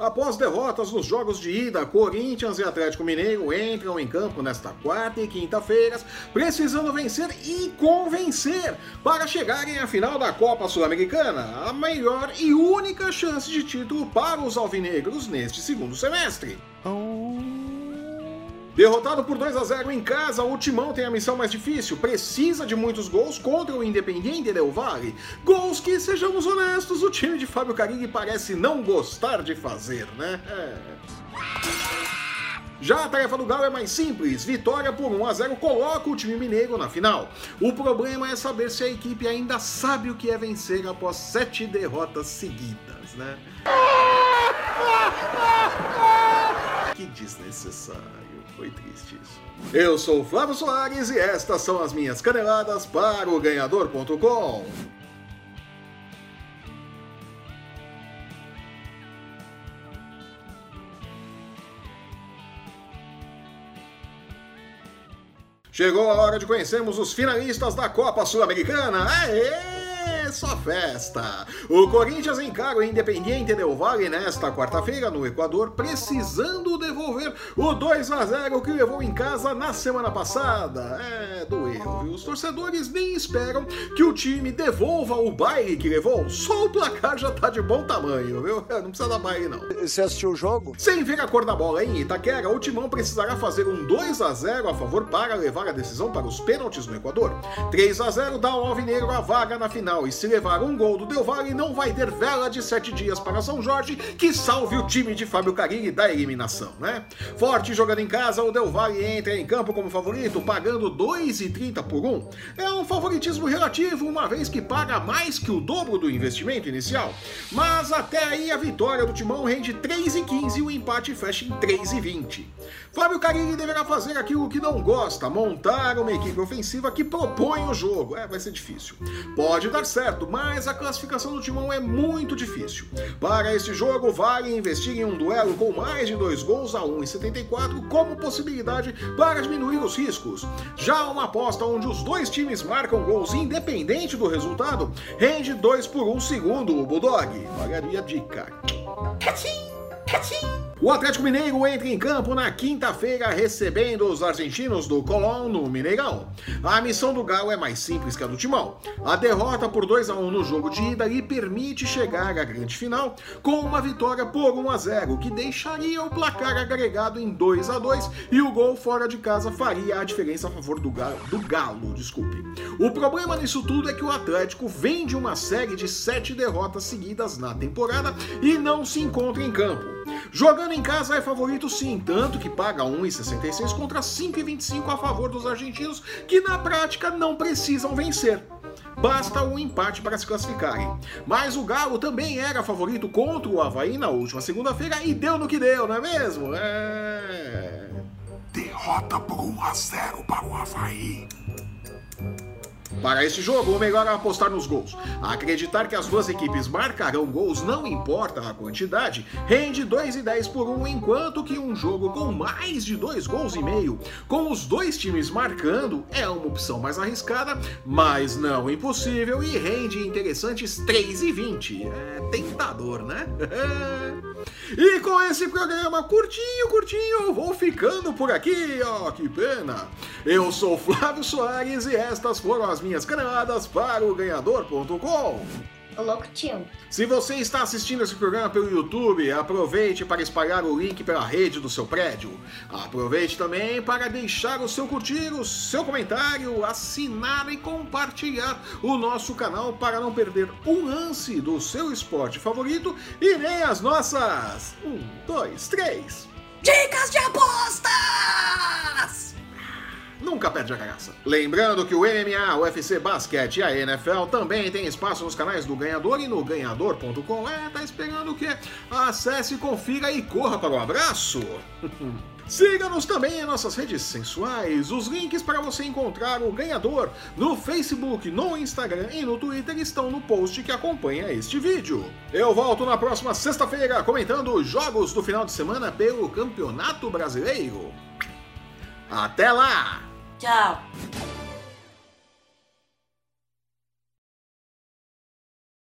Após derrotas nos jogos de ida, Corinthians e Atlético Mineiro entram em campo nesta quarta e quinta-feiras, precisando vencer e convencer para chegarem à final da Copa Sul-Americana, a maior e única chance de título para os alvinegros neste segundo semestre. Derrotado por 2 a 0 em casa, o Timão tem a missão mais difícil. Precisa de muitos gols contra o Independiente Del Valle. Gols que, sejamos honestos, o time de Fábio Carilli parece não gostar de fazer, né? É. Já a tarefa do Galo é mais simples. Vitória por 1 a 0 coloca o time mineiro na final. O problema é saber se a equipe ainda sabe o que é vencer após sete derrotas seguidas, né? Desnecessário. Foi triste isso. Eu sou o Flávio Soares e estas são as minhas caneladas para o Ganhador.com. Chegou a hora de conhecermos os finalistas da Copa Sul-Americana. Aê! Só festa! O Corinthians encara o Independiente Del Valle nesta quarta-feira no Equador, precisando devolver o 2 a 0 que levou em casa na semana passada. É, doeu, viu? Os torcedores nem esperam que o time devolva o baile que levou. Só o placar já tá de bom tamanho, viu? Não precisa dar baile, não. Você assistiu o jogo? Sem ver a cor da bola em Itaquera, o Timão precisará fazer um 2 a 0 a favor para levar a decisão para os pênaltis no Equador. 3 a 0 dá ao Alvinegro a vaga na final e se levar um gol do Del Valle, não vai ter vela de sete dias para São Jorge que salve o time de Fábio Carilli da eliminação, né? Forte jogando em casa, o Del Valle entra em campo como favorito, pagando 2,30 por 1. É um favoritismo relativo, uma vez que paga mais que o dobro do investimento inicial. Mas até aí a vitória do Timão rende 3,15 e o empate fecha em 3,20. Fábio Carilli deverá fazer aquilo que não gosta, montar uma equipe ofensiva que propõe o jogo. É, vai ser difícil. Pode dar certo certo, mas a classificação do Timão é muito difícil. Para este jogo, vale investir em um duelo com mais de dois gols a 1,74 como possibilidade para diminuir os riscos. Já uma aposta onde os dois times marcam gols independente do resultado, rende 2 por 1 segundo o Bulldog. Pagaria dica. Cachim! O Atlético Mineiro entra em campo na quinta-feira recebendo os argentinos do Colón no Mineirão. A missão do Galo é mais simples que a do Timão. A derrota por 2 a 1 no jogo de ida lhe permite chegar à grande final com uma vitória por 1 a 0, que deixaria o placar agregado em 2 a 2 e o gol fora de casa faria a diferença a favor do Galo, do Galo, desculpe. O problema nisso tudo é que o Atlético vem de uma série de sete derrotas seguidas na temporada e não se encontra em campo. Jogando em casa é favorito sim, tanto que paga 1,66 contra 5,25 a favor dos argentinos, que na prática não precisam vencer. Basta um empate para se classificarem. Mas o Galo também era favorito contra o Havaí na última segunda-feira e deu no que deu, não é mesmo? É. Derrota por 1 a 0 para o Havaí. Para este jogo, o melhor é apostar nos gols. Acreditar que as duas equipes marcarão gols, não importa a quantidade, rende 2,10 por 1, enquanto que um jogo com mais de 2 gols e meio, com os dois times marcando, é uma opção mais arriscada, mas não impossível e rende interessantes 3,20. É tentador, né? E com esse programa curtinho, curtinho, eu vou ficando por aqui, ó, oh, que pena. Eu sou Flávio Soares e estas foram as minhas caneladas para o ganhador.com. Louco tio. Se você está assistindo esse programa pelo YouTube, aproveite para espalhar o link pela rede do seu prédio. Aproveite também para deixar o seu curtir, o seu comentário, assinar e compartilhar o nosso canal para não perder um lance do seu esporte favorito e nem as nossas. Um, dois, três. Dicas de apostas! Nunca perde a graça. Lembrando que o MMA, o UFC Basquete e a NFL também tem espaço nos canais do Ganhador e no ganhador.com. É, tá esperando o quê? Acesse, confira e corra para o um abraço. Siga-nos também em nossas redes sensuais. Os links para você encontrar o ganhador no Facebook, no Instagram e no Twitter estão no post que acompanha este vídeo. Eu volto na próxima sexta-feira comentando os jogos do final de semana pelo Campeonato Brasileiro. Até lá! Tchau!